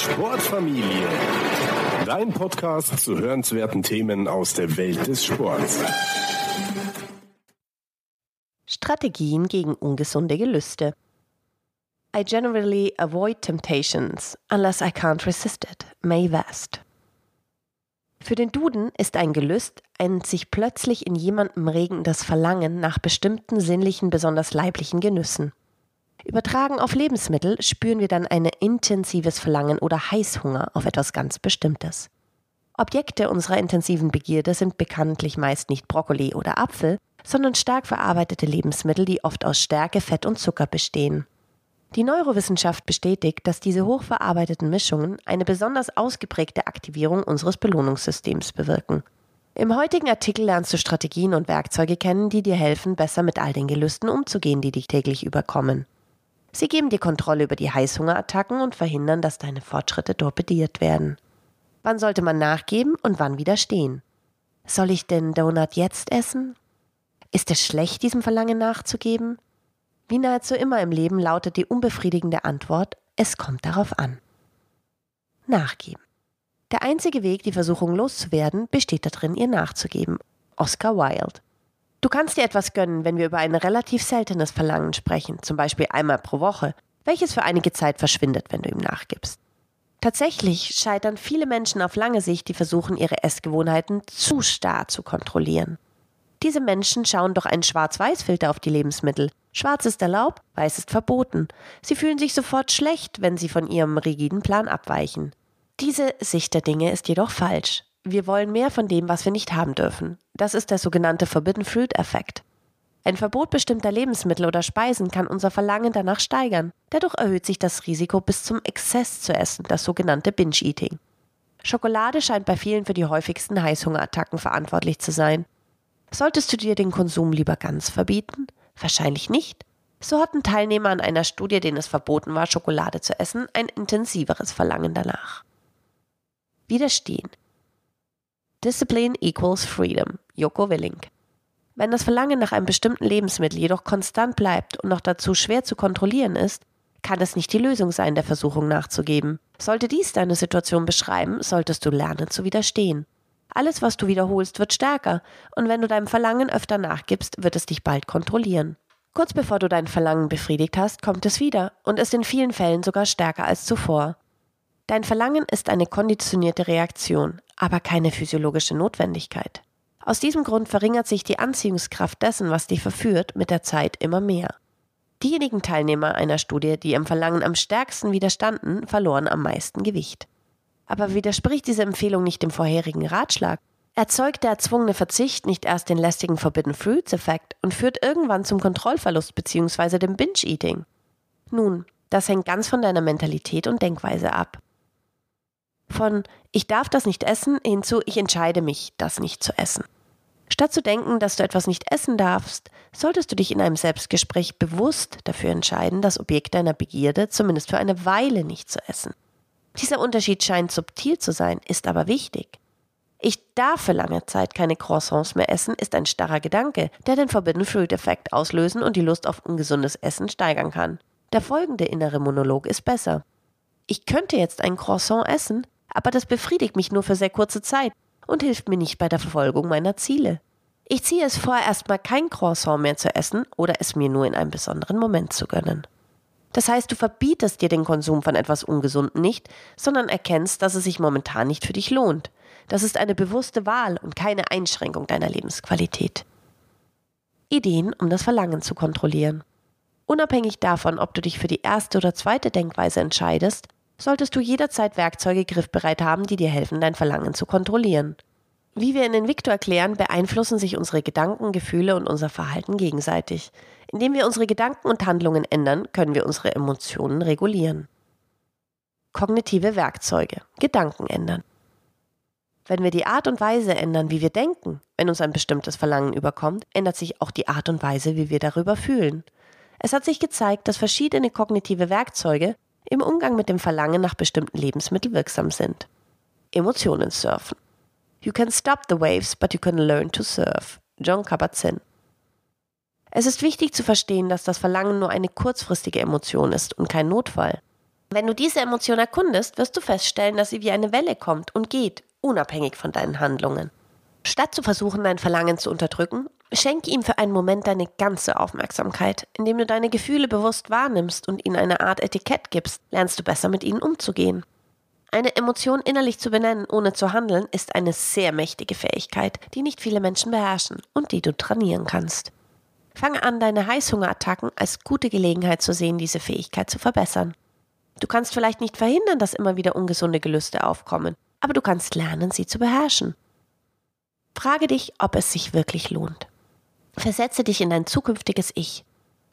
Sportfamilie. Dein Podcast zu hörenswerten Themen aus der Welt des Sports. Strategien gegen ungesunde Gelüste. I generally avoid temptations unless I can't resist it. May West. Für den Duden ist ein Gelüst ein sich plötzlich in jemandem regendes Verlangen nach bestimmten sinnlichen, besonders leiblichen Genüssen. Übertragen auf Lebensmittel spüren wir dann ein intensives Verlangen oder Heißhunger auf etwas ganz Bestimmtes. Objekte unserer intensiven Begierde sind bekanntlich meist nicht Brokkoli oder Apfel, sondern stark verarbeitete Lebensmittel, die oft aus Stärke, Fett und Zucker bestehen. Die Neurowissenschaft bestätigt, dass diese hochverarbeiteten Mischungen eine besonders ausgeprägte Aktivierung unseres Belohnungssystems bewirken. Im heutigen Artikel lernst du Strategien und Werkzeuge kennen, die dir helfen, besser mit all den Gelüsten umzugehen, die dich täglich überkommen. Sie geben dir Kontrolle über die Heißhungerattacken und verhindern, dass deine Fortschritte torpediert werden. Wann sollte man nachgeben und wann widerstehen? Soll ich den Donut jetzt essen? Ist es schlecht, diesem Verlangen nachzugeben? Wie nahezu immer im Leben lautet die unbefriedigende Antwort, es kommt darauf an. Nachgeben. Der einzige Weg, die Versuchung loszuwerden, besteht darin, ihr nachzugeben. Oscar Wilde. Du kannst dir etwas gönnen, wenn wir über ein relativ seltenes Verlangen sprechen, zum Beispiel einmal pro Woche, welches für einige Zeit verschwindet, wenn du ihm nachgibst. Tatsächlich scheitern viele Menschen auf lange Sicht, die versuchen, ihre Essgewohnheiten zu starr zu kontrollieren. Diese Menschen schauen durch einen Schwarz-Weiß-Filter auf die Lebensmittel. Schwarz ist erlaubt, weiß ist verboten. Sie fühlen sich sofort schlecht, wenn sie von ihrem rigiden Plan abweichen. Diese Sicht der Dinge ist jedoch falsch. Wir wollen mehr von dem, was wir nicht haben dürfen. Das ist der sogenannte Forbidden Fruit-Effekt. Ein Verbot bestimmter Lebensmittel oder Speisen kann unser Verlangen danach steigern. Dadurch erhöht sich das Risiko, bis zum Exzess zu essen, das sogenannte Binge-Eating. Schokolade scheint bei vielen für die häufigsten Heißhungerattacken verantwortlich zu sein. Solltest du dir den Konsum lieber ganz verbieten? Wahrscheinlich nicht. So hatten Teilnehmer an einer Studie, denen es verboten war, Schokolade zu essen, ein intensiveres Verlangen danach. Widerstehen. Discipline equals freedom. Joko Willink. Wenn das Verlangen nach einem bestimmten Lebensmittel jedoch konstant bleibt und noch dazu schwer zu kontrollieren ist, kann es nicht die Lösung sein, der Versuchung nachzugeben. Sollte dies deine Situation beschreiben, solltest du lernen zu widerstehen. Alles, was du wiederholst, wird stärker, und wenn du deinem Verlangen öfter nachgibst, wird es dich bald kontrollieren. Kurz bevor du dein Verlangen befriedigt hast, kommt es wieder und ist in vielen Fällen sogar stärker als zuvor. Dein Verlangen ist eine konditionierte Reaktion, aber keine physiologische Notwendigkeit. Aus diesem Grund verringert sich die Anziehungskraft dessen, was dich verführt, mit der Zeit immer mehr. Diejenigen Teilnehmer einer Studie, die ihrem Verlangen am stärksten widerstanden, verloren am meisten Gewicht. Aber widerspricht diese Empfehlung nicht dem vorherigen Ratschlag? Erzeugt der erzwungene Verzicht nicht erst den lästigen Forbidden Fruits Effekt und führt irgendwann zum Kontrollverlust bzw. dem Binge-Eating? Nun, das hängt ganz von deiner Mentalität und Denkweise ab. Von ich darf das nicht essen hinzu ich entscheide mich, das nicht zu essen. Statt zu denken, dass du etwas nicht essen darfst, solltest du dich in einem Selbstgespräch bewusst dafür entscheiden, das Objekt deiner Begierde zumindest für eine Weile nicht zu essen. Dieser Unterschied scheint subtil zu sein, ist aber wichtig. Ich darf für lange Zeit keine Croissants mehr essen, ist ein starrer Gedanke, der den Forbidden Fruit Effekt auslösen und die Lust auf ungesundes Essen steigern kann. Der folgende innere Monolog ist besser. Ich könnte jetzt ein Croissant essen, aber das befriedigt mich nur für sehr kurze Zeit und hilft mir nicht bei der Verfolgung meiner Ziele. Ich ziehe es vor, erstmal kein Croissant mehr zu essen oder es mir nur in einem besonderen Moment zu gönnen. Das heißt, du verbietest dir den Konsum von etwas Ungesunden nicht, sondern erkennst, dass es sich momentan nicht für dich lohnt. Das ist eine bewusste Wahl und keine Einschränkung deiner Lebensqualität. Ideen, um das Verlangen zu kontrollieren. Unabhängig davon, ob du dich für die erste oder zweite Denkweise entscheidest, solltest du jederzeit Werkzeuge griffbereit haben, die dir helfen, dein Verlangen zu kontrollieren. Wie wir in Invicto erklären, beeinflussen sich unsere Gedanken, Gefühle und unser Verhalten gegenseitig. Indem wir unsere Gedanken und Handlungen ändern, können wir unsere Emotionen regulieren. Kognitive Werkzeuge. Gedanken ändern. Wenn wir die Art und Weise ändern, wie wir denken, wenn uns ein bestimmtes Verlangen überkommt, ändert sich auch die Art und Weise, wie wir darüber fühlen. Es hat sich gezeigt, dass verschiedene kognitive Werkzeuge im Umgang mit dem Verlangen nach bestimmten Lebensmitteln wirksam sind. Emotionen surfen. You can stop the waves, but you can learn to surf. John Kabat-Zinn. Es ist wichtig zu verstehen, dass das Verlangen nur eine kurzfristige Emotion ist und kein Notfall. Wenn du diese Emotion erkundest, wirst du feststellen, dass sie wie eine Welle kommt und geht, unabhängig von deinen Handlungen. Statt zu versuchen, dein Verlangen zu unterdrücken, schenke ihm für einen Moment deine ganze Aufmerksamkeit. Indem du deine Gefühle bewusst wahrnimmst und ihnen eine Art Etikett gibst, lernst du besser mit ihnen umzugehen. Eine Emotion innerlich zu benennen, ohne zu handeln, ist eine sehr mächtige Fähigkeit, die nicht viele Menschen beherrschen und die du trainieren kannst. Fange an, deine Heißhungerattacken als gute Gelegenheit zu sehen, diese Fähigkeit zu verbessern. Du kannst vielleicht nicht verhindern, dass immer wieder ungesunde Gelüste aufkommen, aber du kannst lernen, sie zu beherrschen. Frage dich, ob es sich wirklich lohnt. Versetze dich in dein zukünftiges Ich.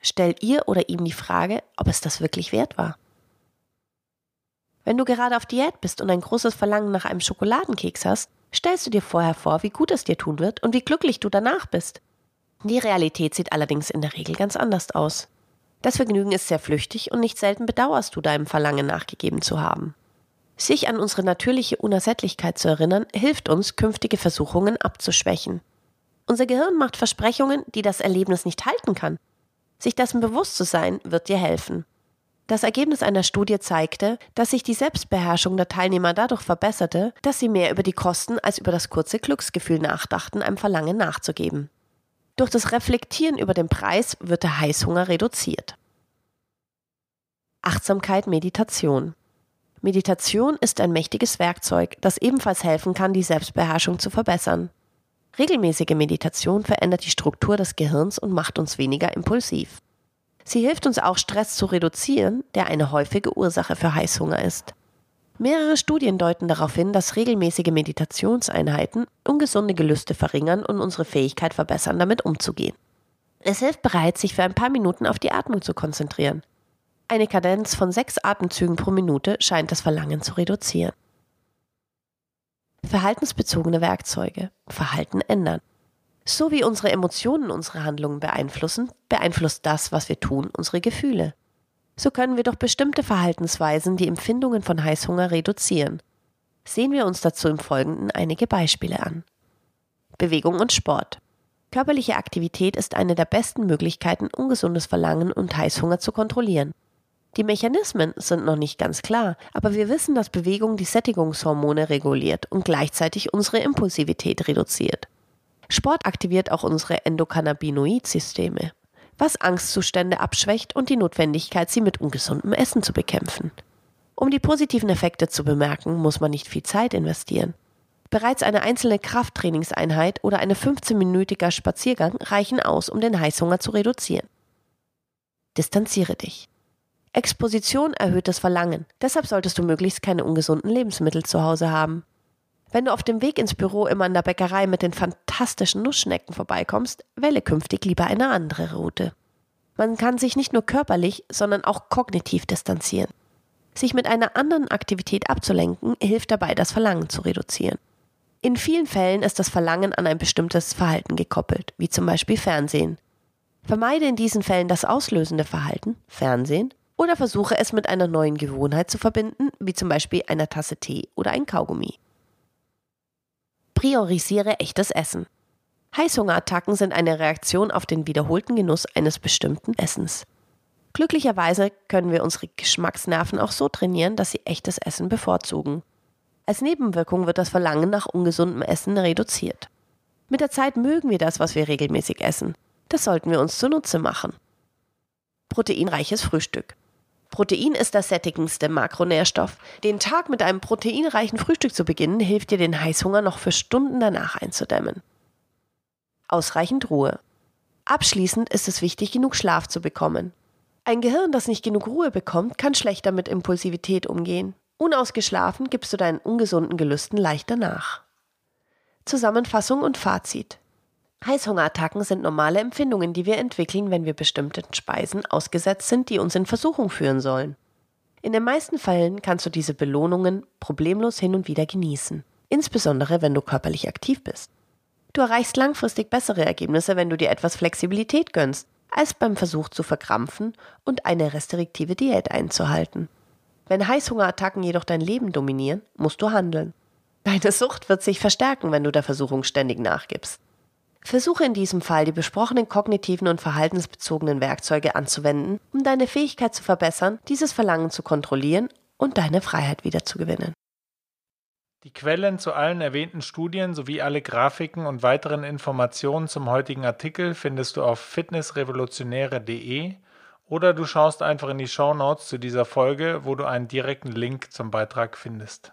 Stell ihr oder ihm die Frage, ob es das wirklich wert war. Wenn du gerade auf Diät bist und ein großes Verlangen nach einem Schokoladenkeks hast, stellst du dir vorher vor, wie gut es dir tun wird und wie glücklich du danach bist. Die Realität sieht allerdings in der Regel ganz anders aus. Das Vergnügen ist sehr flüchtig und nicht selten bedauerst du deinem Verlangen nachgegeben zu haben. Sich an unsere natürliche Unersättlichkeit zu erinnern, hilft uns, künftige Versuchungen abzuschwächen. Unser Gehirn macht Versprechungen, die das Erlebnis nicht halten kann. Sich dessen bewusst zu sein, wird dir helfen. Das Ergebnis einer Studie zeigte, dass sich die Selbstbeherrschung der Teilnehmer dadurch verbesserte, dass sie mehr über die Kosten als über das kurze Glücksgefühl nachdachten, einem Verlangen nachzugeben. Durch das Reflektieren über den Preis wird der Heißhunger reduziert. Achtsamkeit Meditation Meditation ist ein mächtiges Werkzeug, das ebenfalls helfen kann, die Selbstbeherrschung zu verbessern. Regelmäßige Meditation verändert die Struktur des Gehirns und macht uns weniger impulsiv. Sie hilft uns auch, Stress zu reduzieren, der eine häufige Ursache für Heißhunger ist. Mehrere Studien deuten darauf hin, dass regelmäßige Meditationseinheiten ungesunde Gelüste verringern und unsere Fähigkeit verbessern, damit umzugehen. Es hilft bereits, sich für ein paar Minuten auf die Atmung zu konzentrieren. Eine Kadenz von sechs Atemzügen pro Minute scheint das Verlangen zu reduzieren. Verhaltensbezogene Werkzeuge. Verhalten ändern. So wie unsere Emotionen unsere Handlungen beeinflussen, beeinflusst das, was wir tun, unsere Gefühle. So können wir durch bestimmte Verhaltensweisen die Empfindungen von Heißhunger reduzieren. Sehen wir uns dazu im Folgenden einige Beispiele an. Bewegung und Sport. Körperliche Aktivität ist eine der besten Möglichkeiten, ungesundes Verlangen und Heißhunger zu kontrollieren. Die Mechanismen sind noch nicht ganz klar, aber wir wissen, dass Bewegung die Sättigungshormone reguliert und gleichzeitig unsere Impulsivität reduziert. Sport aktiviert auch unsere Endokannabinoid-Systeme, was Angstzustände abschwächt und die Notwendigkeit, sie mit ungesundem Essen zu bekämpfen. Um die positiven Effekte zu bemerken, muss man nicht viel Zeit investieren. Bereits eine einzelne Krafttrainingseinheit oder eine 15-minütiger Spaziergang reichen aus, um den Heißhunger zu reduzieren. Distanziere dich. Exposition erhöht das Verlangen. Deshalb solltest du möglichst keine ungesunden Lebensmittel zu Hause haben. Wenn du auf dem Weg ins Büro immer an der Bäckerei mit den fantastischen Nussschnecken vorbeikommst, wähle künftig lieber eine andere Route. Man kann sich nicht nur körperlich, sondern auch kognitiv distanzieren. Sich mit einer anderen Aktivität abzulenken, hilft dabei, das Verlangen zu reduzieren. In vielen Fällen ist das Verlangen an ein bestimmtes Verhalten gekoppelt, wie zum Beispiel Fernsehen. Vermeide in diesen Fällen das auslösende Verhalten, Fernsehen, oder versuche es mit einer neuen Gewohnheit zu verbinden, wie zum Beispiel einer Tasse Tee oder ein Kaugummi. Priorisiere echtes Essen. Heißhungerattacken sind eine Reaktion auf den wiederholten Genuss eines bestimmten Essens. Glücklicherweise können wir unsere Geschmacksnerven auch so trainieren, dass sie echtes Essen bevorzugen. Als Nebenwirkung wird das Verlangen nach ungesundem Essen reduziert. Mit der Zeit mögen wir das, was wir regelmäßig essen. Das sollten wir uns zunutze machen. Proteinreiches Frühstück. Protein ist der sättigendste Makronährstoff. Den Tag mit einem proteinreichen Frühstück zu beginnen, hilft dir, den Heißhunger noch für Stunden danach einzudämmen. Ausreichend Ruhe. Abschließend ist es wichtig, genug Schlaf zu bekommen. Ein Gehirn, das nicht genug Ruhe bekommt, kann schlechter mit Impulsivität umgehen. Unausgeschlafen gibst du deinen ungesunden Gelüsten leichter nach. Zusammenfassung und Fazit. Heißhungerattacken sind normale Empfindungen, die wir entwickeln, wenn wir bestimmten Speisen ausgesetzt sind, die uns in Versuchung führen sollen. In den meisten Fällen kannst du diese Belohnungen problemlos hin und wieder genießen, insbesondere wenn du körperlich aktiv bist. Du erreichst langfristig bessere Ergebnisse, wenn du dir etwas Flexibilität gönnst, als beim Versuch zu verkrampfen und eine restriktive Diät einzuhalten. Wenn Heißhungerattacken jedoch dein Leben dominieren, musst du handeln. Deine Sucht wird sich verstärken, wenn du der Versuchung ständig nachgibst. Versuche in diesem Fall die besprochenen kognitiven und verhaltensbezogenen Werkzeuge anzuwenden, um deine Fähigkeit zu verbessern, dieses Verlangen zu kontrollieren und deine Freiheit wiederzugewinnen. Die Quellen zu allen erwähnten Studien sowie alle Grafiken und weiteren Informationen zum heutigen Artikel findest du auf fitnessrevolutionäre.de oder du schaust einfach in die Show Notes zu dieser Folge, wo du einen direkten Link zum Beitrag findest.